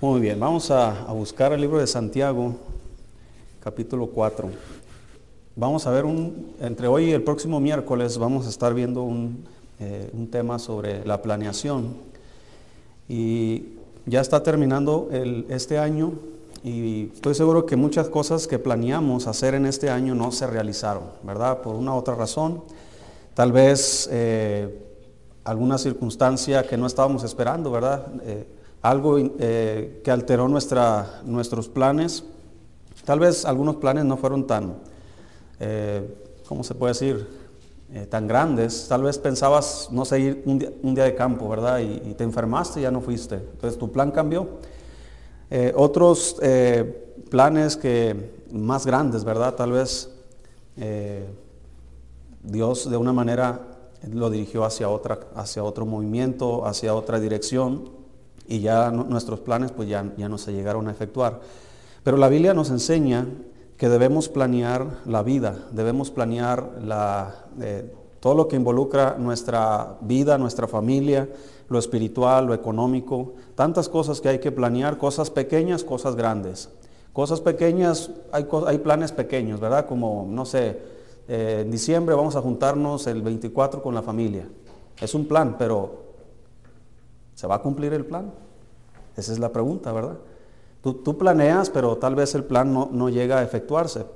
Muy bien, vamos a, buscar el libro de Santiago, capítulo 4. Vamos a ver un, entre hoy y el próximo miércoles vamos a estar viendo un, eh, un tema sobre la planeación. Y ya está terminando el, este año y estoy seguro que muchas cosas que planeamos hacer en este año no se realizaron, ¿verdad? Por una u otra razón. Tal vez eh, alguna circunstancia que no estábamos esperando, ¿verdad? Eh, algo eh, que alteró nuestra, nuestros planes. Tal vez algunos planes no fueron tan, eh, ¿cómo se puede decir? Eh, tan grandes. Tal vez pensabas, no sé, ir un día, un día de campo, ¿verdad? Y, y, te enfermaste y ya no fuiste. Entonces tu plan cambió. Otros planes que más grandes, ¿verdad? Tal vez Dios de una manera lo dirigió hacia, otra, hacia otro movimiento, hacia otra dirección y ya nuestros planes pues ya, ya no se llegaron a efectuar. Pero la Biblia nos enseña que debemos planear la vida, debemos planear la, eh, todo lo que involucra nuestra vida, nuestra familia, lo espiritual, lo económico, tantas cosas que hay que planear, cosas pequeñas, cosas grandes. Cosas pequeñas, hay, hay planes pequeños, ¿verdad? Como, no sé, eh, en diciembre vamos a juntarnos el 24 con la familia. Es un plan, pero ¿Se va a cumplir el plan? Esa es la pregunta, ¿verdad? Tú, planeas, pero tal vez el plan no, no, llega a efectuarse.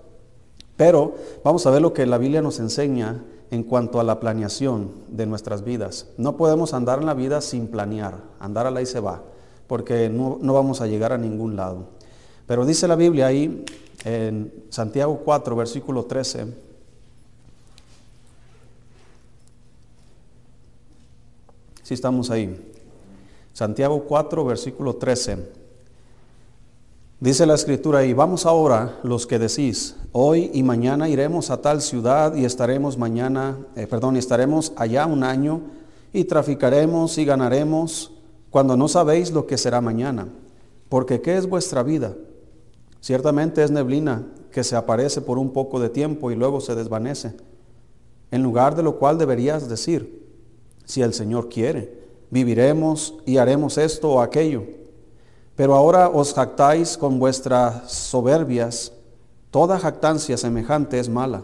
Pero vamos a ver lo que la Biblia nos enseña en cuanto a la planeación de nuestras vidas. No podemos andar en la vida sin planear, andar a la y se va, porque no, no vamos a llegar a ningún lado. Pero dice la Biblia ahí en Santiago 4, versículo 13, si estamos ahí. Santiago 4, versículo 13. Dice la escritura y vamos ahora los que decís, hoy y mañana iremos a tal ciudad y estaremos mañana, eh, perdón, estaremos allá un año y traficaremos y ganaremos cuando no sabéis lo que será mañana. Porque ¿qué es vuestra vida? Ciertamente es neblina que se aparece por un poco de tiempo y luego se desvanece. En lugar de lo cual deberías decir, si el Señor quiere viviremos y haremos esto o aquello. Pero ahora os jactáis con vuestras soberbias. Toda jactancia semejante es mala.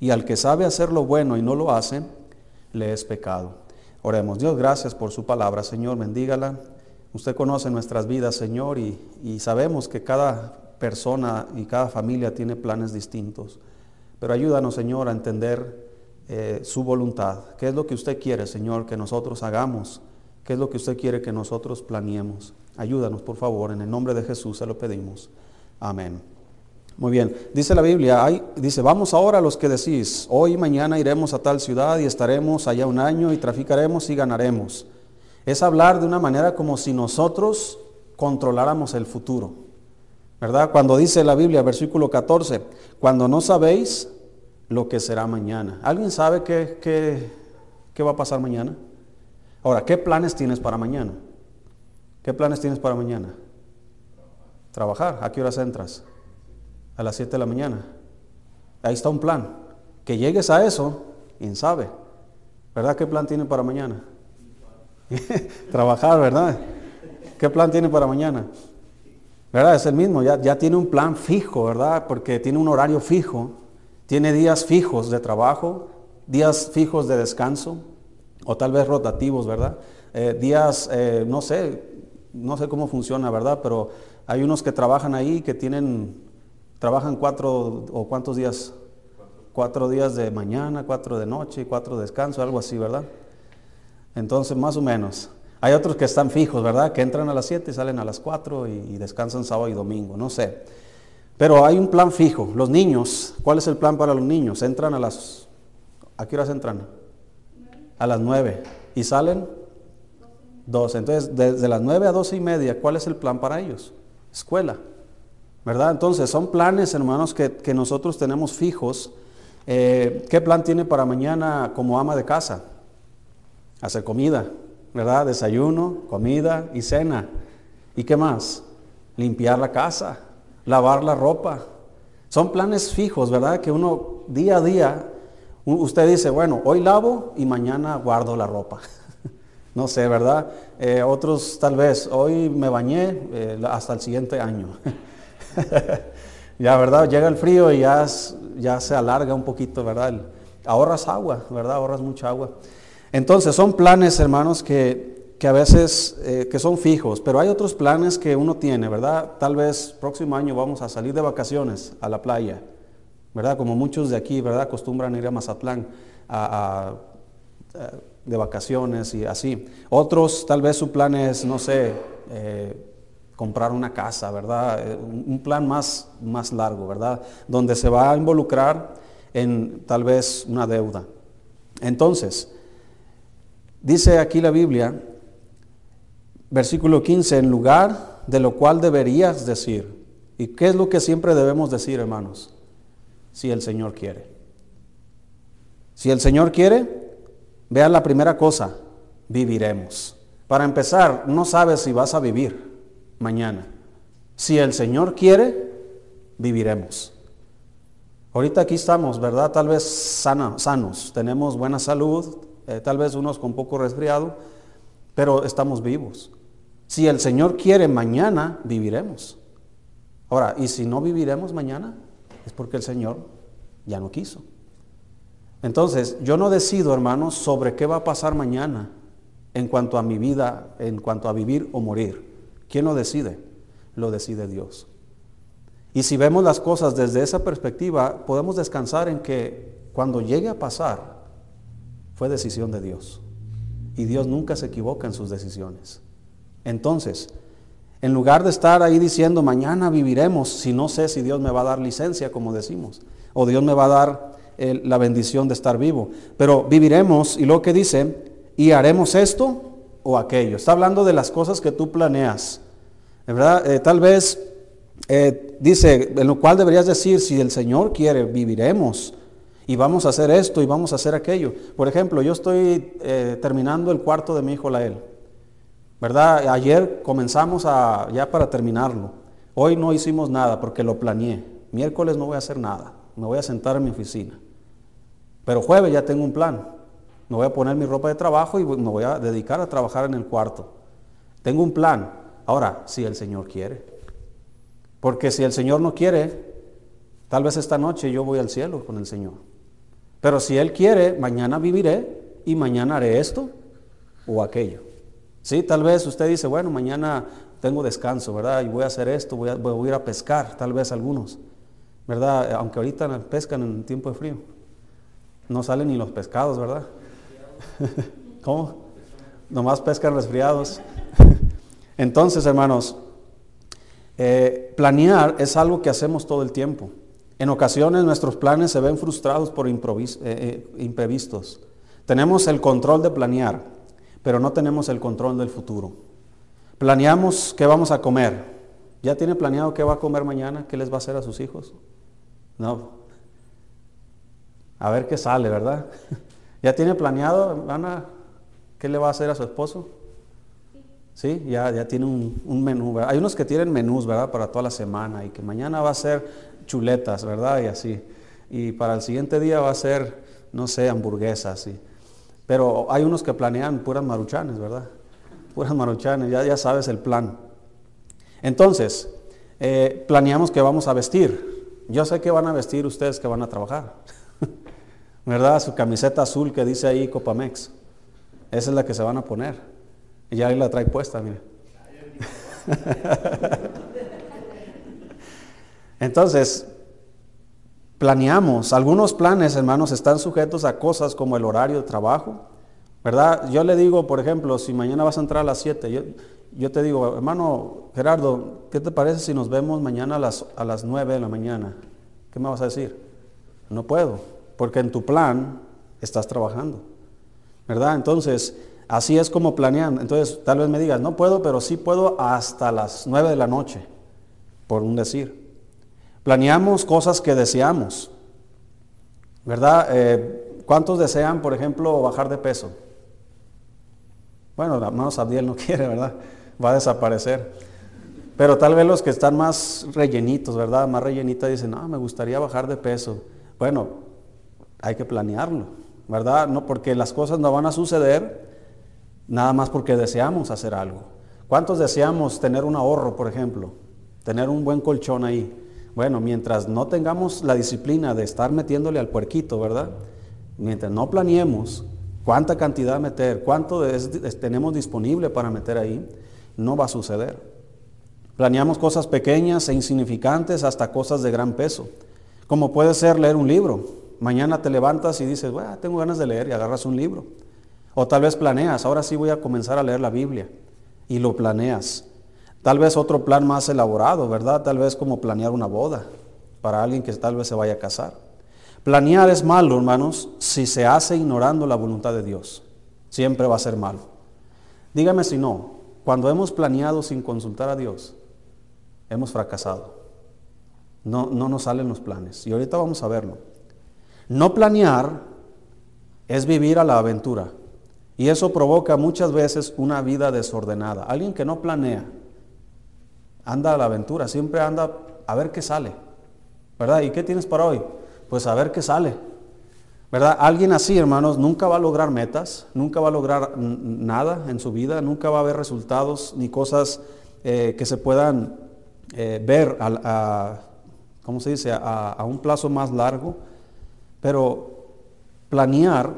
Y al que sabe hacer lo bueno y no lo hace, le es pecado. Oremos, Dios, gracias por su palabra, Señor, bendígala. Usted conoce nuestras vidas, Señor, y, y sabemos que cada persona y cada familia tiene planes distintos. Pero ayúdanos, Señor, a entender eh, su voluntad. ¿Qué es lo que usted quiere, Señor, que nosotros hagamos? ¿Qué es lo que usted quiere que nosotros planeemos? Ayúdanos, por favor, en el nombre de Jesús se lo pedimos. Amén. Muy bien, dice la Biblia, dice, vamos ahora a los que decís, hoy y mañana iremos a tal ciudad y estaremos allá un año y traficaremos y ganaremos. Es hablar de una manera como si nosotros controláramos el futuro. ¿Verdad? Cuando dice la Biblia, versículo 14, cuando no sabéis lo que será mañana. ¿Alguien sabe qué, qué, qué va a pasar mañana? Ahora, ¿qué planes tienes para mañana? ¿Qué planes tienes para mañana? Trabajar. ¿A qué horas entras? A las 7 de la mañana. Ahí está un plan. Que llegues a eso, quién sabe. ¿Verdad? ¿Qué plan tiene para mañana? Trabajar, ¿verdad? ¿Qué plan tiene para mañana? ¿Verdad? Es el mismo, ya, ya tiene un plan fijo, ¿verdad? Porque tiene un horario fijo tiene días fijos de trabajo, días fijos de descanso, o tal vez rotativos, ¿verdad? Eh, días, eh, no sé, no sé cómo funciona, ¿verdad? Pero hay unos que trabajan ahí que tienen, trabajan cuatro o cuántos días, cuatro días de mañana, cuatro de noche, cuatro de descanso, algo así, ¿verdad? Entonces, más o menos. Hay otros que están fijos, ¿verdad? Que entran a las 7 y salen a las 4 y, y descansan sábado y domingo, no sé. Pero hay un plan fijo. Los niños, ¿cuál es el plan para los niños? Entran a las... ¿A qué horas entran? A las nueve. ¿Y salen? Doce. Entonces, desde las nueve a doce y media, ¿cuál es el plan para ellos? Escuela. ¿Verdad? Entonces, son planes, hermanos, que, que nosotros tenemos fijos. Eh, ¿Qué plan tiene para mañana como ama de casa? Hacer comida, ¿verdad? Desayuno, comida y cena. ¿Y qué más? Limpiar la casa, lavar la ropa. Son planes fijos, ¿verdad? Que uno día a día, usted dice, bueno, hoy lavo y mañana guardo la ropa. no sé, ¿verdad? Eh, otros tal vez, hoy me bañé eh, hasta el siguiente año. ya, ¿verdad? Llega el frío y ya, ya se alarga un poquito, ¿verdad? ahorras agua, ¿verdad? Ahorras mucha agua. Entonces, son planes, hermanos, que, que a veces eh, que son fijos, pero hay otros planes que uno tiene, ¿verdad? Tal vez próximo año vamos a salir de vacaciones a la playa, ¿verdad? Como muchos de aquí, ¿verdad? Acostumbran ir a Mazatlán a de vacaciones y así. Otros tal vez su plan es, no sé, eh, comprar una casa, ¿verdad? Eh, un plan más, más largo, ¿verdad? Donde se va a involucrar en tal vez una deuda. Entonces, dice aquí la Biblia, versículo 15, en lugar de lo cual deberías decir. ¿Y qué es lo que siempre debemos decir, hermanos? Si el Señor quiere. Si el Señor quiere, Vean la primera cosa, viviremos. Para empezar, no sabes si vas a vivir mañana. Si el Señor quiere, viviremos. Ahorita aquí estamos, ¿verdad? Tal vez sanos, tenemos buena salud, eh, tal vez unos con poco resfriado, pero estamos vivos. Si el Señor quiere, mañana viviremos. Ahora, ¿y si no viviremos mañana? Es porque el Señor ya no quiso. Entonces, yo no decido, hermanos, sobre qué va a pasar mañana en cuanto a mi vida, en cuanto a vivir o morir. ¿Quién lo decide? Lo decide Dios. Y si vemos las cosas desde esa perspectiva, podemos descansar en que cuando llegue a pasar, fue decisión de Dios. Y Dios nunca se equivoca en sus decisiones. Entonces, en lugar de estar ahí diciendo, mañana viviremos, si no sé si Dios me va a dar licencia, como decimos, o Dios me va a dar la bendición de estar vivo. Pero viviremos, y lo que dice, y haremos esto o aquello. Está hablando de las cosas que tú planeas. ¿Verdad? Eh, tal vez eh, dice, en lo cual deberías decir, si el Señor quiere, viviremos. Y vamos a hacer esto y vamos a hacer aquello. Por ejemplo, yo estoy eh, terminando el cuarto de mi hijo Lael. ¿Verdad? Ayer comenzamos a, ya para terminarlo. Hoy no hicimos nada porque lo planeé. Miércoles no voy a hacer nada. Me voy a sentar en mi oficina. Pero jueves ya tengo un plan. Me voy a poner mi ropa de trabajo y me voy a dedicar a trabajar en el cuarto. Tengo un plan. Ahora, si el Señor quiere. Porque si el Señor no quiere, tal vez esta noche yo voy al cielo con el Señor. Pero si Él quiere, mañana viviré y mañana haré esto o aquello. Sí, tal vez usted dice, bueno, mañana tengo descanso, ¿verdad? Y voy a hacer esto, voy a, a ir a pescar, tal vez algunos, ¿verdad? Aunque ahorita pescan en tiempo de frío. No salen ni los pescados, ¿verdad? ¿Cómo? Nomás pescan resfriados. Entonces, hermanos, eh, planear es algo que hacemos todo el tiempo. En ocasiones nuestros planes se ven frustrados por eh, eh, imprevistos. Tenemos el control de planear, pero no tenemos el control del futuro. Planeamos qué vamos a comer. ¿Ya tiene planeado qué va a comer mañana? ¿Qué les va a hacer a sus hijos? No, a ver qué sale, ¿verdad? ¿Ya tiene planeado, Ana, qué le va a hacer a su esposo? Sí, ya, ya tiene un, menú. ¿verdad? Hay unos que tienen menús, ¿verdad? Para toda la semana y que mañana va a ser chuletas, ¿verdad? Y así. Y para el siguiente día va a ser, no sé, hamburguesas, sí. Pero hay unos que planean puras maruchanes, ¿verdad? Puras maruchanes, ya, ya sabes el plan. Entonces, eh, planeamos que vamos a vestir. Yo sé que van a vestir ustedes que van a trabajar. ¿verdad? Su camiseta azul que dice ahí Copamex. Esa es la que se van a poner. Y ya ahí la trae puesta, mire. Entonces, planeamos. Algunos planes, hermanos, están sujetos a cosas como el horario de trabajo. ¿Verdad? Yo le digo, por ejemplo, si mañana vas a entrar a las 7, yo, te digo, hermano Gerardo, ¿qué te parece si nos vemos mañana a las, a las 9 de la mañana? ¿Qué me vas a decir? No puedo porque en tu plan estás trabajando. ¿Verdad? Entonces, así es como planean. Entonces, tal vez me digas, no puedo, pero sí puedo hasta las 9 de la noche, por un decir. Planeamos cosas que deseamos. ¿Verdad? Eh, ¿Cuántos desean, por ejemplo, bajar de peso? Bueno, hermanos Abdiel no quiere, ¿verdad? Va a desaparecer. Pero tal vez los que están más rellenitos, ¿verdad? Más rellenitas dicen, no, me gustaría bajar de peso. Bueno, hay que planearlo, ¿verdad? No, porque las cosas no van a suceder nada más porque deseamos hacer algo. ¿Cuántos deseamos tener un ahorro, por ejemplo? Tener un buen colchón ahí. Bueno, mientras no tengamos la disciplina de estar metiéndole al puerquito, ¿verdad? Mientras no planeemos cuánta cantidad meter, cuánto tenemos disponible para meter ahí, no va a suceder. Planeamos cosas pequeñas e insignificantes hasta cosas de gran peso, como puede ser leer un libro. Mañana te levantas y dices, bueno, tengo ganas de leer y agarras un libro. O tal vez planeas, ahora sí voy a comenzar a leer la Biblia y lo planeas. Tal vez otro plan más elaborado, ¿verdad? Tal vez como planear una boda para alguien que tal vez se vaya a casar. Planear es malo, hermanos, si se hace ignorando la voluntad de Dios. Siempre va a ser malo. Dígame si no, cuando hemos planeado sin consultar a Dios, hemos fracasado. No, no nos salen los planes. Y ahorita vamos a verlo. No planear es vivir a la aventura. Y eso provoca muchas veces una vida desordenada. Alguien que no planea, anda a la aventura, siempre anda a ver qué sale. ¿Verdad? ¿Y qué tienes para hoy? Pues a ver qué sale. ¿Verdad? Alguien así, hermanos, nunca va a lograr metas, nunca va a lograr nada en su vida, nunca va a haber resultados ni cosas eh, que se puedan eh, ver a, ¿cómo se dice?, a, un plazo más largo. Pero planear,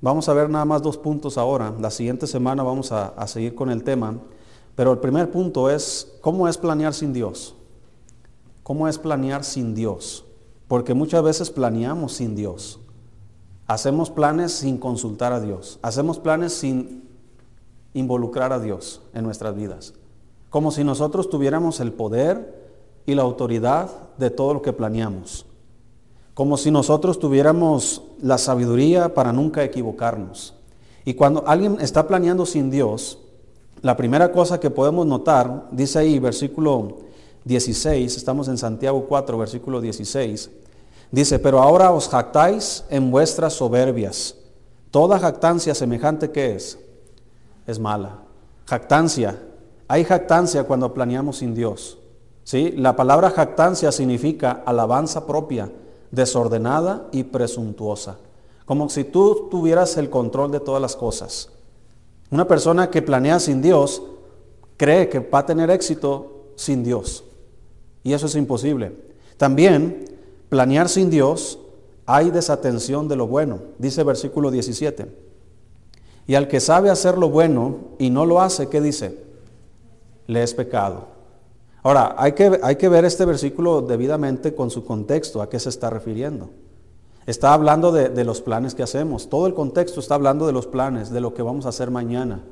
vamos a ver nada más dos puntos ahora. La siguiente semana vamos a seguir con el tema. Pero el primer punto es, ¿cómo es planear sin Dios? ¿Cómo es planear sin Dios? Porque muchas veces planeamos sin Dios. Hacemos planes sin consultar a Dios. Hacemos planes sin involucrar a Dios en nuestras vidas. Como si nosotros tuviéramos el poder y la autoridad de todo lo que planeamos. Como si nosotros tuviéramos la sabiduría para nunca equivocarnos. Y cuando alguien está planeando sin Dios, la primera cosa que podemos notar, dice ahí versículo 16, estamos en Santiago 4, versículo 16, dice, pero ahora os jactáis en vuestras soberbias. Toda jactancia semejante que es, es mala. Jactancia, hay jactancia cuando planeamos sin Dios. ¿sí? La palabra jactancia significa alabanza propia, desordenada y presuntuosa. Como si tú tuvieras el control de todas las cosas. Una persona que planea sin Dios cree que va a tener éxito sin Dios. Y eso es imposible. También, planear sin Dios, hay desatención de lo bueno. Dice versículo 17. Y al que sabe hacer lo bueno y no lo hace, ¿qué dice? Le es pecado. Ahora, hay que, hay que ver este versículo debidamente con su contexto, a qué se está refiriendo. Está hablando de, los planes que hacemos. Todo el contexto está hablando de los planes, de lo que vamos a hacer mañana.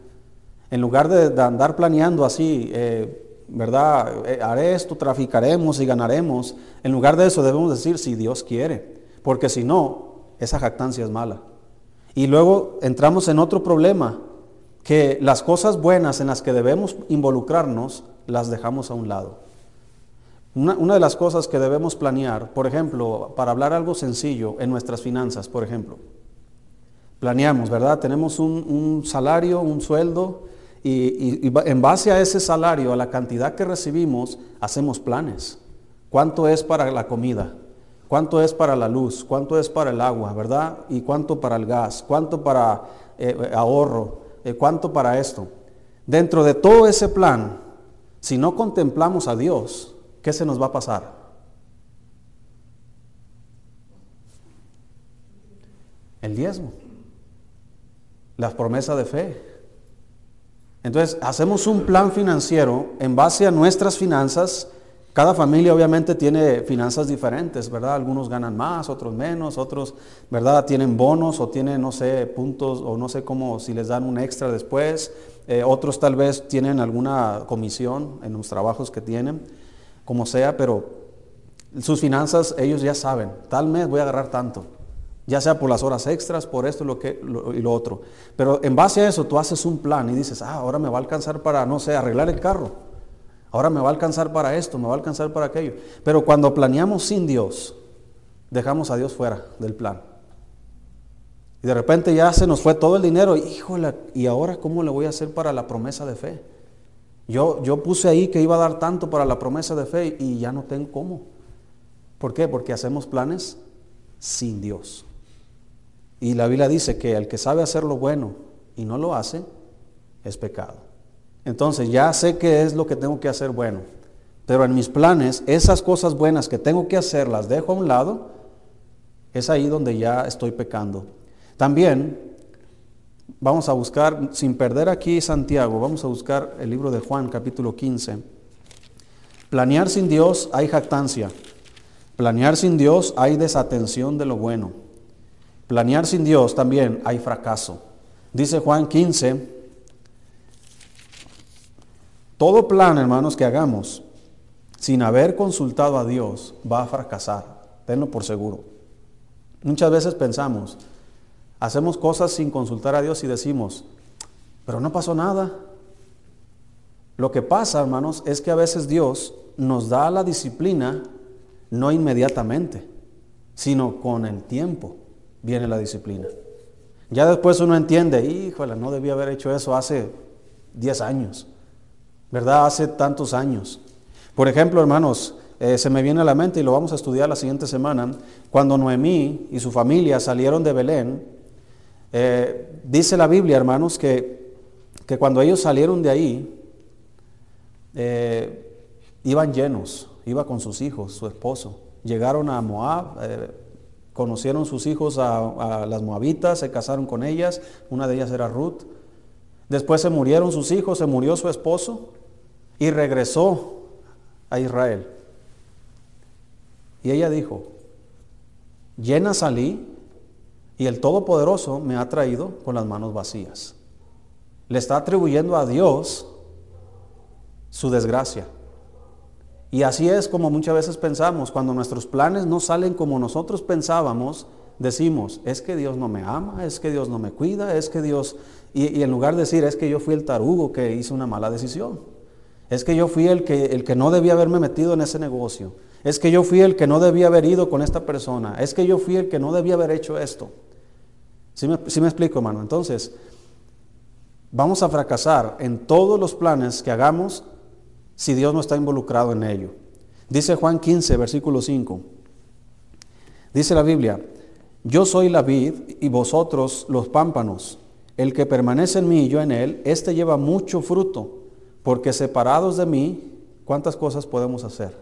En lugar de, andar planeando así, eh, ¿verdad? Eh, haré esto, traficaremos y ganaremos. En lugar de eso debemos decir si Dios quiere. Porque si no, esa jactancia es mala. Y luego entramos en otro problema, que las cosas buenas en las que debemos involucrarnos las dejamos a un lado. Una, de las cosas que debemos planear, por ejemplo, para hablar algo sencillo en nuestras finanzas, por ejemplo, planeamos, ¿verdad? Tenemos un, salario, un sueldo, y, en base a ese salario, a la cantidad que recibimos, hacemos planes. ¿Cuánto es para la comida? ¿Cuánto es para la luz? ¿Cuánto es para el agua? ¿Verdad? ¿Y cuánto para el gas? ¿Cuánto para eh, ahorro? Eh, ¿Cuánto para esto? Dentro de todo ese plan, si no contemplamos a Dios, ¿qué se nos va a pasar? El diezmo, las promesas de fe. Entonces, hacemos un plan financiero en base a nuestras finanzas. Cada familia obviamente tiene finanzas diferentes, ¿verdad? Algunos ganan más, otros menos, otros, ¿verdad? Tienen bonos o tienen, no sé, puntos o no sé cómo, si les dan un extra después. Eh, otros tal vez tienen alguna comisión en los trabajos que tienen como sea, pero sus finanzas ellos ya saben, tal mes voy a agarrar tanto, ya sea por las horas extras, por esto y lo otro. Pero en base a eso tú haces un plan y dices, ah, ahora me va a alcanzar para, no sé, arreglar el carro, ahora me va a alcanzar para esto, me va a alcanzar para aquello. Pero cuando planeamos sin Dios, dejamos a Dios fuera del plan. Y de repente ya se nos fue todo el dinero, híjole, ¿y ahora cómo le voy a hacer para la promesa de fe? Yo, yo puse ahí que iba a dar tanto para la promesa de fe y ya no tengo cómo. ¿Por qué? Porque hacemos planes sin Dios. Y la Biblia dice que el que sabe hacer lo bueno y no lo hace, es pecado. Entonces ya sé qué es lo que tengo que hacer bueno, pero en mis planes, esas cosas buenas que tengo que hacer las dejo a un lado, es ahí donde ya estoy pecando. También vamos a buscar, sin perder aquí Santiago, vamos a buscar el libro de Juan capítulo 15. Planear sin Dios hay jactancia. Planear sin Dios hay desatención de lo bueno. Planear sin Dios también hay fracaso. Dice Juan 15, todo plan, hermanos, que hagamos sin haber consultado a Dios va a fracasar. Tenlo por seguro. Muchas veces pensamos, hacemos cosas sin consultar a Dios y decimos, pero no pasó nada. Lo que pasa, hermanos, es que a veces Dios nos da la disciplina no inmediatamente, sino con el tiempo viene la disciplina. Ya después uno entiende, híjole, no debía haber hecho eso hace 10 años, ¿verdad? Hace tantos años. Por ejemplo, hermanos, eh, se me viene a la mente y lo vamos a estudiar la siguiente semana, cuando Noemí y su familia salieron de Belén, eh, dice la Biblia, hermanos, que, que, cuando ellos salieron de ahí, eh, iban llenos, iba con sus hijos, su esposo. Llegaron a Moab, eh, conocieron sus hijos a, las moabitas, se casaron con ellas, una de ellas era Ruth. Después se murieron sus hijos, se murió su esposo y regresó a Israel. Y ella dijo, llena salí y el Todopoderoso me ha traído con las manos vacías. Le está atribuyendo a Dios su desgracia. Y así es como muchas veces pensamos, cuando nuestros planes no salen como nosotros pensábamos, decimos, es que Dios no me ama, es que Dios no me cuida, es que Dios... Y, en lugar de decir, es que yo fui el tarugo que hizo una mala decisión, es que yo fui el que, el que no debía haberme metido en ese negocio, es que yo fui el que no debía haber ido con esta persona, es que yo fui el que no debía haber hecho esto. ¿Sí me, me explico, hermano? Entonces, vamos a fracasar en todos los planes que hagamos si Dios no está involucrado en ello. Dice Juan 15, versículo 5. Dice la Biblia, yo soy la vid y vosotros los pámpanos. El que permanece en mí y yo en él, éste lleva mucho fruto, porque separados de mí, ¿cuántas cosas podemos hacer?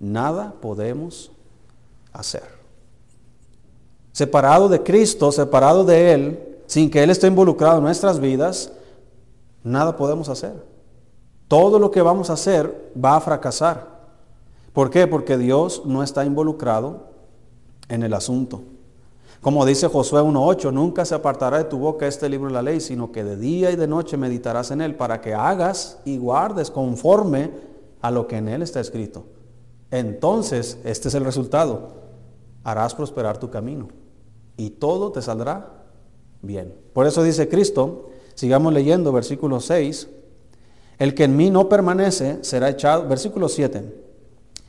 Nada podemos hacer. Separado de Cristo, separado de Él, sin que Él esté involucrado en nuestras vidas, nada podemos hacer todo lo que vamos a hacer va a fracasar. ¿Por qué? Porque Dios no está involucrado en el asunto. Como dice Josué 1.8, nunca se apartará de tu boca este libro de la ley, sino que de día y de noche meditarás en él para que hagas y guardes conforme a lo que en él está escrito. Entonces, este es el resultado. Harás prosperar tu camino y todo te saldrá bien. Por eso dice Cristo, sigamos leyendo versículo 6, el que en mí no permanece será echado, versículo 7.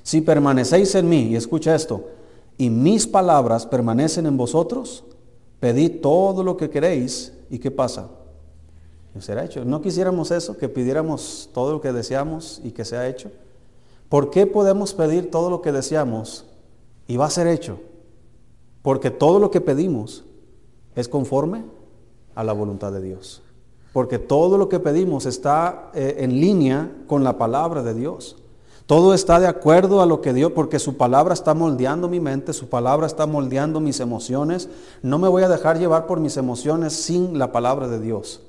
Si permanecéis en mí, y escucha esto, y mis palabras permanecen en vosotros, pedid todo lo que queréis, ¿y qué pasa? será hecho. ¿No quisiéramos eso, que pidiéramos todo lo que deseamos y que sea hecho? ¿Por qué podemos pedir todo lo que deseamos y va a ser hecho? Porque todo lo que pedimos es conforme a la voluntad de Dios porque todo lo que pedimos está eh, en línea con la palabra de Dios. Todo está de acuerdo a lo que Dios, porque su palabra está moldeando mi mente, su palabra está moldeando mis emociones. No me voy a dejar llevar por mis emociones sin la palabra de Dios.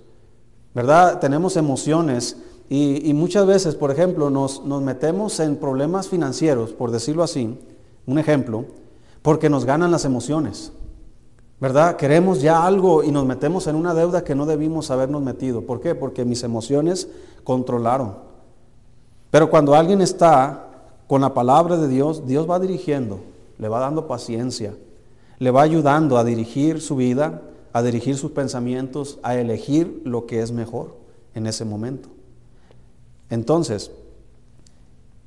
¿Verdad? Tenemos emociones y, muchas veces, por ejemplo, nos, nos metemos en problemas financieros, por decirlo así, un ejemplo, porque nos ganan las emociones. ¿verdad? Queremos ya algo y nos metemos en una deuda que no debimos habernos metido. ¿Por qué? Porque mis emociones controlaron. Pero cuando alguien está con la palabra de Dios, Dios va dirigiendo, le va dando paciencia, le va ayudando a dirigir su vida, a dirigir sus pensamientos, a elegir lo que es mejor en ese momento. Entonces,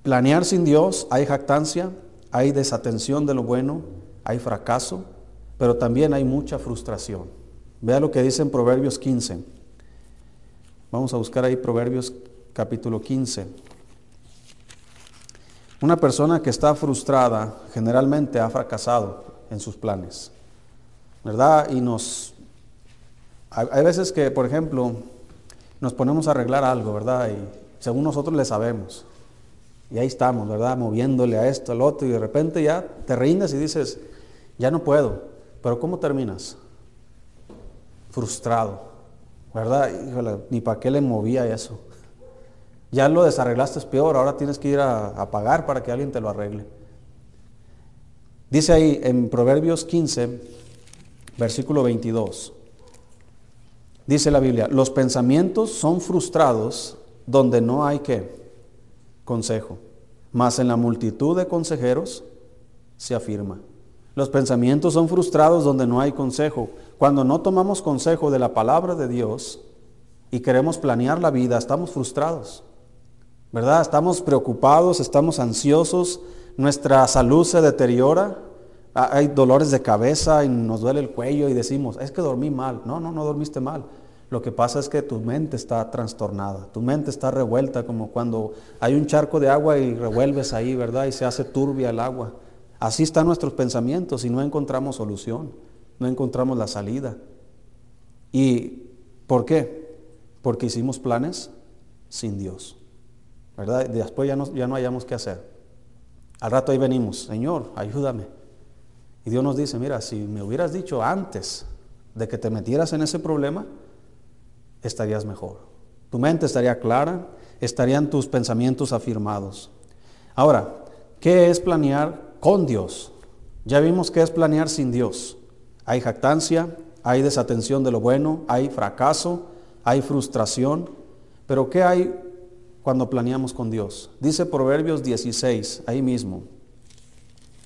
planear sin Dios, hay jactancia, hay desatención de lo bueno, hay fracaso, pero también hay mucha frustración. Vea lo que dice en Proverbios 15. Vamos a buscar ahí Proverbios capítulo 15. Una persona que está frustrada generalmente ha fracasado en sus planes, ¿verdad? Y nos, hay, veces que, por ejemplo, nos ponemos a arreglar algo, ¿verdad? Y según nosotros le sabemos. Y ahí estamos, ¿verdad? Moviéndole a esto, al otro, y de repente ya te rindes y dices, ya no puedo. Pero ¿cómo terminas? Frustrado, ¿verdad? Híjole, ni para qué le movía eso. Ya lo desarreglaste es peor, ahora tienes que ir a, pagar para que alguien te lo arregle. Dice ahí en Proverbios 15, versículo 22. Dice la Biblia, los pensamientos son frustrados donde no hay qué? Consejo. Mas en la multitud de consejeros se afirma. Los pensamientos son frustrados donde no hay consejo. Cuando no tomamos consejo de la palabra de Dios y queremos planear la vida, estamos frustrados. ¿Verdad? Estamos preocupados, estamos ansiosos, nuestra salud se deteriora, hay dolores de cabeza y nos duele el cuello y decimos, es que dormí mal. No, no, no dormiste mal. Lo que pasa es que tu mente está trastornada, tu mente está revuelta como cuando hay un charco de agua y revuelves ahí, ¿verdad? Y se hace turbia el agua. Así están nuestros pensamientos y no encontramos solución, no encontramos la salida. ¿Y por qué? Porque hicimos planes sin Dios. ¿verdad? Después ya no, ya no hayamos qué hacer. Al rato ahí venimos, Señor, ayúdame. Y Dios nos dice, mira, si me hubieras dicho antes de que te metieras en ese problema, estarías mejor. Tu mente estaría clara, estarían tus pensamientos afirmados. Ahora, ¿qué es planear con Dios? Ya vimos qué es planear sin Dios. Hay jactancia, hay desatención de lo bueno, hay fracaso, hay frustración, pero ¿qué hay cuando planeamos con Dios. Dice Proverbios 16, ahí mismo.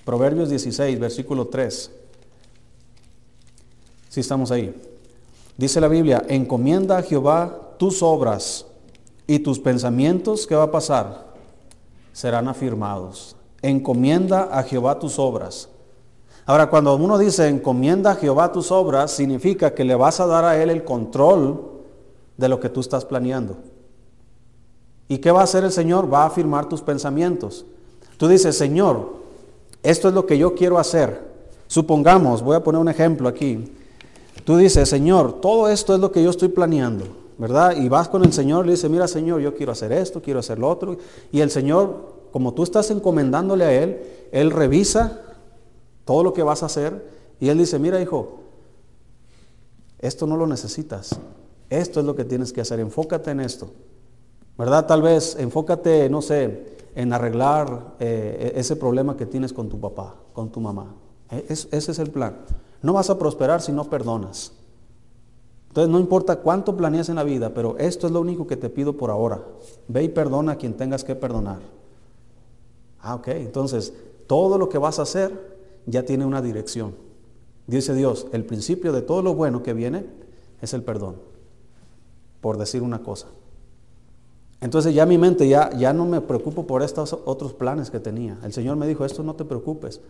Proverbios 16, versículo 3. Si estamos ahí. Dice la Biblia, encomienda a Jehová tus obras y tus pensamientos, ¿qué va a pasar? Serán afirmados. Encomienda a Jehová tus obras. Ahora, cuando uno dice encomienda a Jehová tus obras, significa que le vas a dar a Él el control de lo que tú estás planeando. ¿Y qué va a hacer el Señor? Va a afirmar tus pensamientos. Tú dices, Señor, esto es lo que yo quiero hacer. Supongamos, voy a poner un ejemplo aquí. Tú dices, Señor, todo esto es lo que yo estoy planeando, ¿verdad? Y vas con el Señor y le dices, mira, Señor, yo quiero hacer esto, quiero hacer lo otro. Y el Señor, como tú estás encomendándole a Él, Él revisa todo lo que vas a hacer y Él dice, mira, hijo, esto no lo necesitas. Esto es lo que tienes que hacer. Enfócate en esto. ¿verdad? Tal vez enfócate, no sé, en arreglar eh, e-, ese problema que tienes con tu papá, con tu mamá. E-, ese es el plan. No vas a prosperar si no perdonas. Entonces no importa cuánto planeas en la vida, pero esto es lo único que te pido por ahora. Ve y perdona a quien tengas que perdonar. Ah, ok. Entonces, todo lo que vas a hacer ya tiene una dirección. Dice Dios, el principio de todo lo bueno que viene es el perdón, por decir una cosa. Entonces ya mi mente ya, ya no me preocupo por estos otros planes que tenía. El Señor me dijo, esto no te preocupes.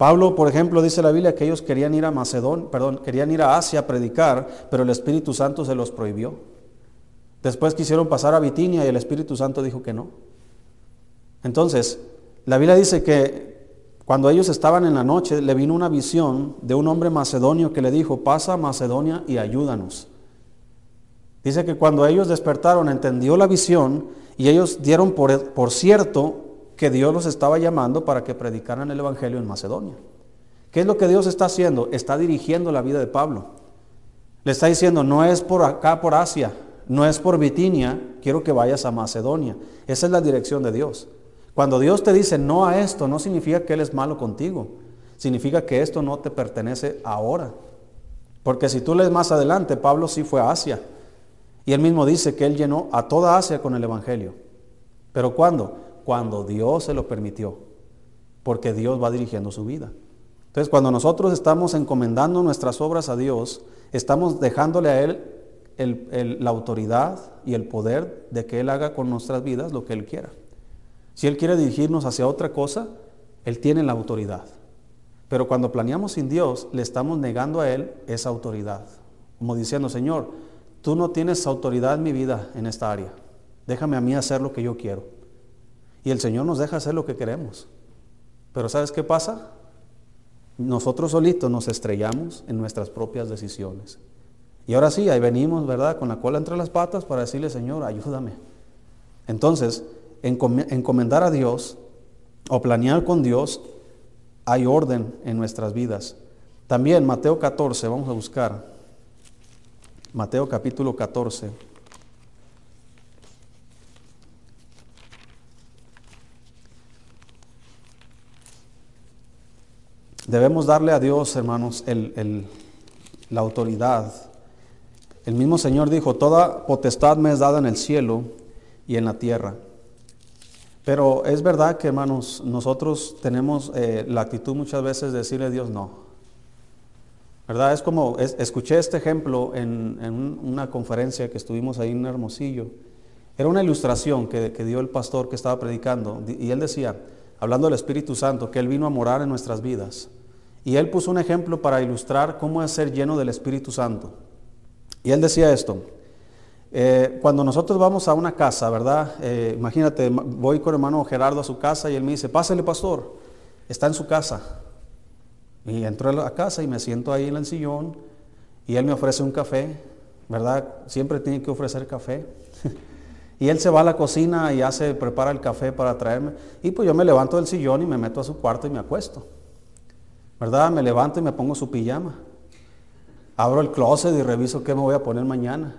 Pablo, por ejemplo, dice la Biblia que ellos querían ir a Macedón, perdón, querían ir a Asia a predicar, pero el Espíritu Santo se los prohibió. Después quisieron pasar a Bitinia y el Espíritu Santo dijo que no. Entonces, la Biblia dice que cuando ellos estaban en la noche, le vino una visión de un hombre macedonio que le dijo, pasa a Macedonia y ayúdanos. Dice que cuando ellos despertaron entendió la visión y ellos dieron por, por, cierto que Dios los estaba llamando para que predicaran el Evangelio en Macedonia. ¿Qué es lo que Dios está haciendo? Está dirigiendo la vida de Pablo. Le está diciendo, no es por acá, por Asia, no es por Bitinia, quiero que vayas a Macedonia. Esa es la dirección de Dios. Cuando Dios te dice no a esto, no significa que Él es malo contigo. Significa que esto no te pertenece ahora. Porque si tú lees más adelante, Pablo sí fue a Asia. Y él mismo dice que él llenó a toda Asia con el Evangelio. ¿Pero cuándo? Cuando Dios se lo permitió. Porque Dios va dirigiendo su vida. Entonces, cuando nosotros estamos encomendando nuestras obras a Dios, estamos dejándole a Él la autoridad y el poder de que Él haga con nuestras vidas lo que Él quiera. Si Él quiere dirigirnos hacia otra cosa, Él tiene la autoridad. Pero cuando planeamos sin Dios, le estamos negando a Él esa autoridad. Como diciendo, Señor, Tú no tienes autoridad en mi vida en esta área. Déjame a mí hacer lo que yo quiero. Y el Señor nos deja hacer lo que queremos. Pero ¿sabes qué pasa? Nosotros solitos nos estrellamos en nuestras propias decisiones. Y ahora sí, ahí venimos, ¿verdad? Con la cola entre las patas para decirle, Señor, ayúdame. Entonces, encomendar a Dios o planear con Dios, hay orden en nuestras vidas. También Mateo 14, vamos a buscar. Mateo capítulo 14. Debemos darle a Dios, hermanos, la autoridad. El mismo Señor dijo, toda potestad me es dada en el cielo y en la tierra. Pero es verdad que, hermanos, nosotros tenemos eh, la actitud muchas veces de decirle a Dios no. ¿Verdad? Es como, escuché este ejemplo en, una conferencia que estuvimos ahí en Hermosillo. Era una ilustración que, que dio el pastor que estaba predicando. Y él decía, hablando del Espíritu Santo, que Él vino a morar en nuestras vidas. Y él puso un ejemplo para ilustrar cómo es ser lleno del Espíritu Santo. Y él decía esto, eh, cuando nosotros vamos a una casa, ¿verdad? Eh, imagínate, voy con hermano Gerardo a su casa y él me dice, pásale pastor, está en su casa. Y entro a la casa y me siento ahí en el sillón y él me ofrece un café, ¿verdad? Siempre tiene que ofrecer café. y él se va a la cocina y hace, prepara el café para traerme. Y pues yo me levanto del sillón y me meto a su cuarto y me acuesto. ¿Verdad? Me levanto y me pongo su pijama. Abro el closet y reviso qué me voy a poner mañana.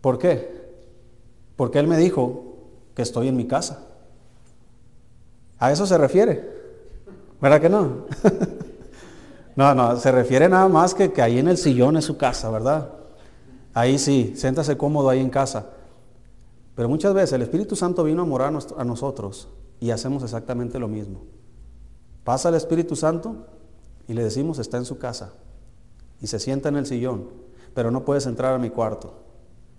¿Por qué? Porque Él me dijo que estoy en mi casa. A eso se refiere. ¿Verdad que no? no, no, se refiere nada más que que ahí en el sillón es su casa, ¿verdad? Ahí sí, siéntase cómodo ahí en casa. Pero muchas veces el Espíritu Santo vino a morar a nosotros y hacemos exactamente lo mismo. Pasa el Espíritu Santo y le decimos, está en su casa. Y se sienta en el sillón, pero no puedes entrar a mi cuarto,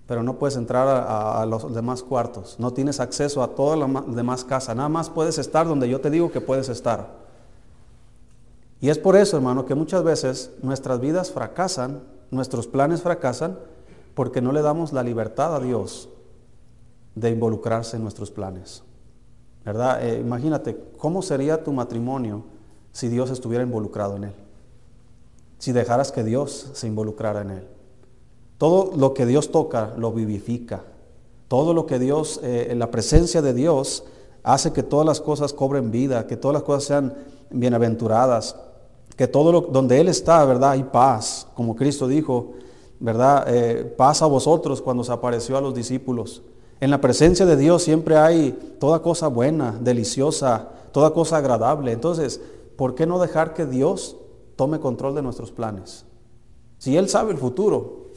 pero no puedes entrar a, los demás cuartos, no tienes acceso a toda la demás casa, nada más puedes estar donde yo te digo que puedes estar. Y es por eso, hermano, que muchas veces nuestras vidas fracasan, nuestros planes fracasan, porque no le damos la libertad a Dios de involucrarse en nuestros planes. ¿Verdad? Eh, imagínate, ¿cómo sería tu matrimonio si Dios estuviera involucrado en él? Si dejaras que Dios se involucrara en él. Todo lo que Dios toca lo vivifica. Todo lo que Dios, eh, la presencia de Dios, hace que todas las cosas cobren vida, que todas las cosas sean bienaventuradas, que todo lo donde Él está, ¿verdad? Hay paz, como Cristo dijo, ¿verdad? Eh, paz a vosotros cuando se apareció a los discípulos. En la presencia de Dios siempre hay toda cosa buena, deliciosa, toda cosa agradable. Entonces, ¿por qué no dejar que Dios tome control de nuestros planes? Si Él sabe el futuro,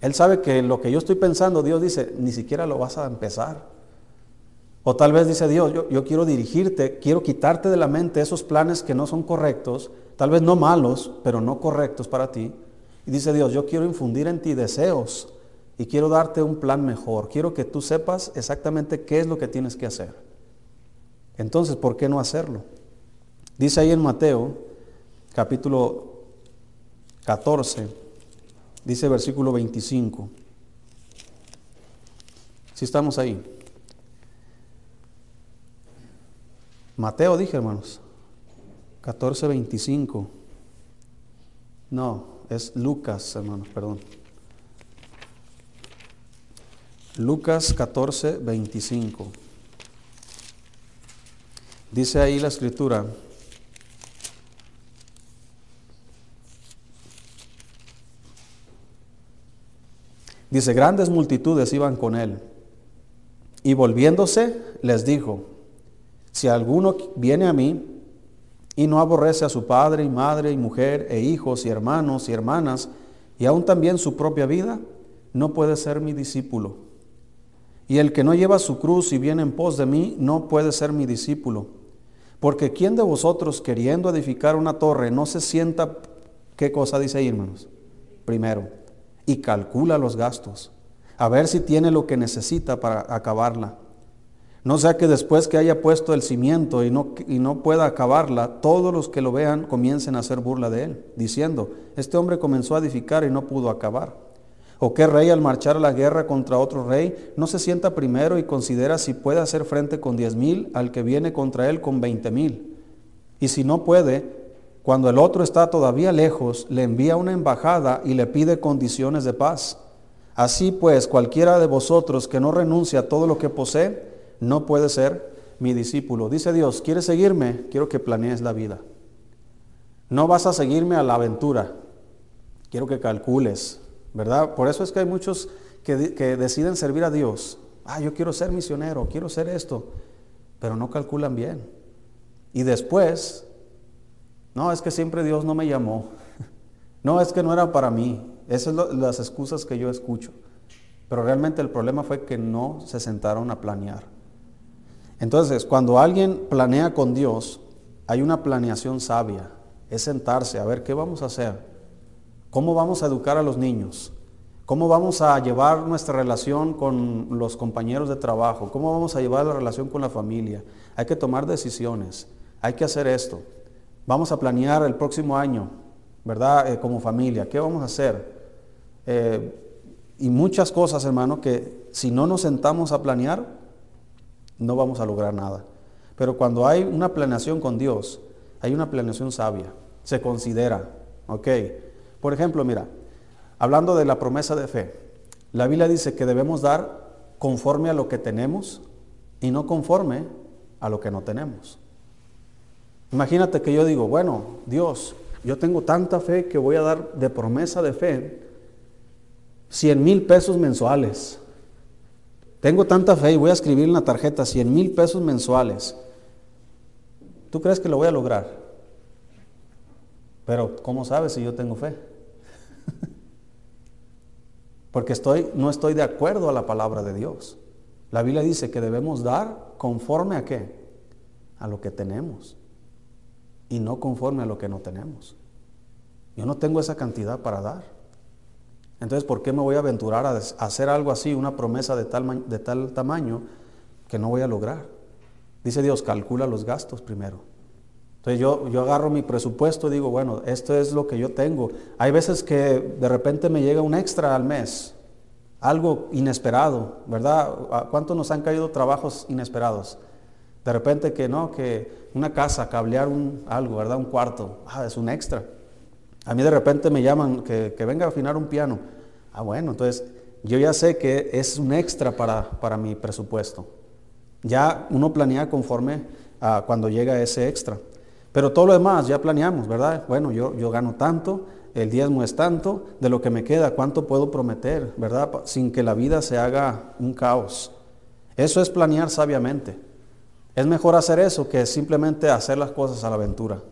Él sabe que lo que yo estoy pensando, Dios dice, ni siquiera lo vas a empezar. O tal vez dice Dios, yo, yo quiero dirigirte, quiero quitarte de la mente esos planes que no son correctos, tal vez no malos, pero no correctos para ti. Y dice Dios, yo quiero infundir en ti deseos y quiero darte un plan mejor. Quiero que tú sepas exactamente qué es lo que tienes que hacer. Entonces, ¿por qué no hacerlo? Dice ahí en Mateo, capítulo 14, dice versículo 25. Si estamos ahí. Mateo dije, hermanos. 14, 25. No, es Lucas, hermanos, perdón. Lucas 14, 25. Dice ahí la escritura, dice, grandes multitudes iban con él. Y volviéndose, les dijo, si alguno viene a mí y no aborrece a su padre y madre y mujer e hijos y hermanos y hermanas, y aún también su propia vida, no puede ser mi discípulo. Y el que no lleva su cruz y viene en pos de mí, no puede ser mi discípulo. Porque ¿quién de vosotros queriendo edificar una torre no se sienta, qué cosa dice ahí, hermanos? Primero, y calcula los gastos, a ver si tiene lo que necesita para acabarla. No sea que después que haya puesto el cimiento y no, y no pueda acabarla, todos los que lo vean comiencen a hacer burla de él, diciendo, este hombre comenzó a edificar y no pudo acabar. ¿O qué rey al marchar a la guerra contra otro rey no se sienta primero y considera si puede hacer frente con diez mil al que viene contra él con veinte mil? Y si no puede, cuando el otro está todavía lejos, le envía una embajada y le pide condiciones de paz. Así pues, cualquiera de vosotros que no renuncia a todo lo que posee, no puede ser mi discípulo. Dice Dios, ¿quieres seguirme? Quiero que planees la vida. No vas a seguirme a la aventura. Quiero que calcules, ¿verdad? Por eso es que hay muchos que, que deciden servir a Dios. Ah, yo quiero ser misionero, quiero ser esto, pero no calculan bien. Y después, no, es que siempre Dios no me llamó. No, es que no era para mí. Esas son las excusas que yo escucho. Pero realmente el problema fue que no se sentaron a planear. Entonces, cuando alguien planea con Dios, hay una planeación sabia. Es sentarse a ver qué vamos a hacer. ¿Cómo vamos a educar a los niños? ¿Cómo vamos a llevar nuestra relación con los compañeros de trabajo? ¿Cómo vamos a llevar la relación con la familia? Hay que tomar decisiones. Hay que hacer esto. Vamos a planear el próximo año, ¿verdad? Eh, como familia. ¿Qué vamos a hacer? Eh, y muchas cosas, hermano, que si no nos sentamos a planear, no vamos a lograr nada. Pero cuando hay una planeación con Dios, hay una planeación sabia. Se considera, ¿ok? Por ejemplo, mira, Hablando de la promesa de fe, la Biblia dice que debemos dar conforme a lo que tenemos y no conforme a lo que no tenemos. Imagínate que yo digo, bueno, Dios, yo tengo tanta fe que voy a dar de promesa de fe 100 mil pesos mensuales. Tengo tanta fe y voy a escribir en la tarjeta 100 mil pesos mensuales. ¿Tú crees que lo voy a lograr? Pero ¿cómo sabes si yo tengo fe? porque estoy, no estoy de acuerdo a la palabra de Dios. La Biblia dice que debemos dar conforme a qué? A lo que tenemos y no conforme a lo que no tenemos. Yo no tengo esa cantidad para dar. Entonces, ¿por qué me voy a aventurar a hacer algo así, una promesa de tal, de tal tamaño que no voy a lograr? Dice Dios, calcula los gastos primero. Entonces yo, yo agarro mi presupuesto y digo, bueno, esto es lo que yo tengo. Hay veces que de repente me llega un extra al mes, algo inesperado, ¿verdad? ¿Cuántos nos han caído trabajos inesperados? De repente que no, que una casa, cablear un, algo, ¿verdad? Un cuarto, ah, es un extra. A mí de repente me llaman que, que venga a afinar un piano. Ah, bueno, entonces yo ya sé que es un extra para, para mi presupuesto. Ya uno planea conforme a cuando llega ese extra. Pero todo lo demás ya planeamos, ¿verdad? Bueno, yo, yo gano tanto, el diezmo es tanto, de lo que me queda, cuánto puedo prometer, ¿verdad? Sin que la vida se haga un caos. Eso es planear sabiamente. Es mejor hacer eso que simplemente hacer las cosas a la aventura.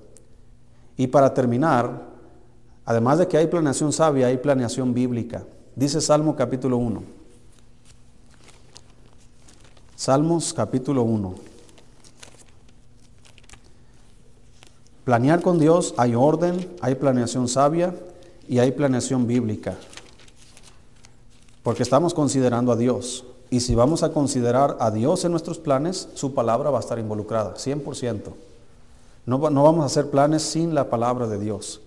Y para terminar, además de que hay planeación sabia, hay planeación bíblica. Dice Salmo capítulo 1. Salmos capítulo 1. Planear con Dios hay orden, hay planeación sabia y hay planeación bíblica. Porque estamos considerando a Dios. Y si vamos a considerar a Dios en nuestros planes, su palabra va a estar involucrada, 100%. No, no vamos a hacer planes sin la palabra de Dios.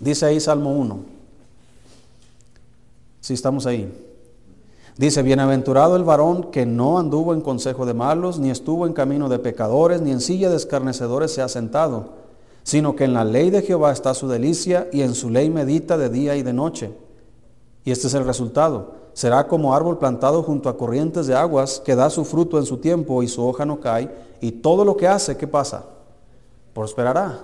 Dice ahí Salmo 1. Si estamos ahí. Dice, bienaventurado el varón que no anduvo en consejo de malos, ni estuvo en camino de pecadores, ni en silla de escarnecedores se ha sentado, sino que en la ley de Jehová está su delicia, y en su ley medita de día y de noche. Y este es el resultado. Será como árbol plantado junto a corrientes de aguas, que da su fruto en su tiempo y su hoja no cae, y todo lo que hace, ¿qué pasa? Prosperará.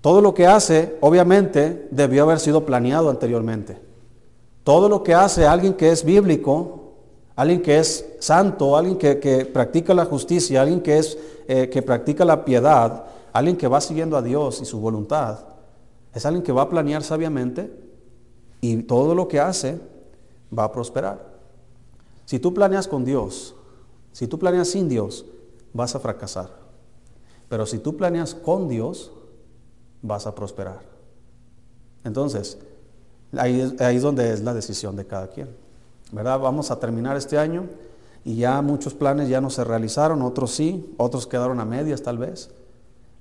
Todo lo que hace, obviamente, debió haber sido planeado anteriormente. Todo lo que hace alguien que es bíblico, alguien que es santo, alguien que, practica la justicia, alguien que, es, eh, que practica la piedad, alguien que va siguiendo a Dios y su voluntad, es alguien que va a planear sabiamente y todo lo que hace va a prosperar. Si tú planeas con Dios, si tú planeas sin Dios, vas a fracasar. Pero si tú planeas con Dios, vas a prosperar. Entonces, Ahí, es donde es la decisión de cada quien. ¿Verdad? Vamos a terminar este año y ya muchos planes ya no se realizaron, otros sí, otros quedaron a medias tal vez.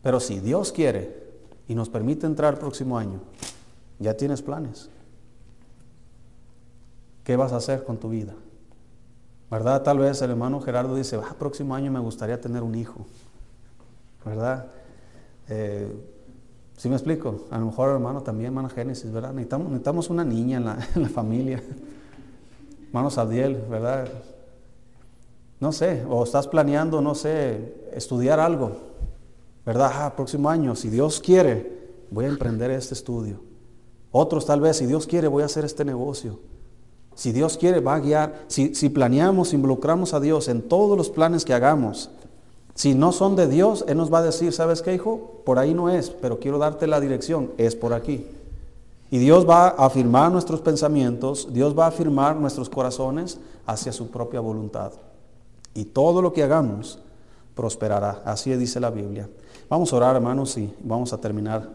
Pero si Dios quiere y nos permite entrar el próximo año, ya tienes planes. ¿Qué vas a hacer con tu vida? ¿Verdad? Tal vez el hermano Gerardo dice, ah, próximo año me gustaría tener un hijo. ¿Verdad? Eh, ¿Sí me explico? A lo mejor, hermano, también, hermano Génesis, ¿verdad? Necesitamos, necesitamos una niña en la, en la familia. Hermano ¿verdad? No sé, o estás planeando, no sé, estudiar algo, ¿verdad? Ah, próximo año, si Dios quiere, voy a emprender este estudio. Otros tal vez, si Dios quiere, voy a hacer este negocio. Si Dios quiere, va a guiar. Si, si planeamos, involucramos a Dios en todos los planes que hagamos, si no son de Dios, Él nos va a decir, ¿sabes qué, hijo? Por ahí no es, pero quiero darte la dirección, es por aquí. Y Dios va a afirmar nuestros pensamientos, Dios va a afirmar nuestros corazones hacia su propia voluntad. Y todo lo que hagamos prosperará, así dice la Biblia. Vamos a orar, hermanos, y vamos a terminar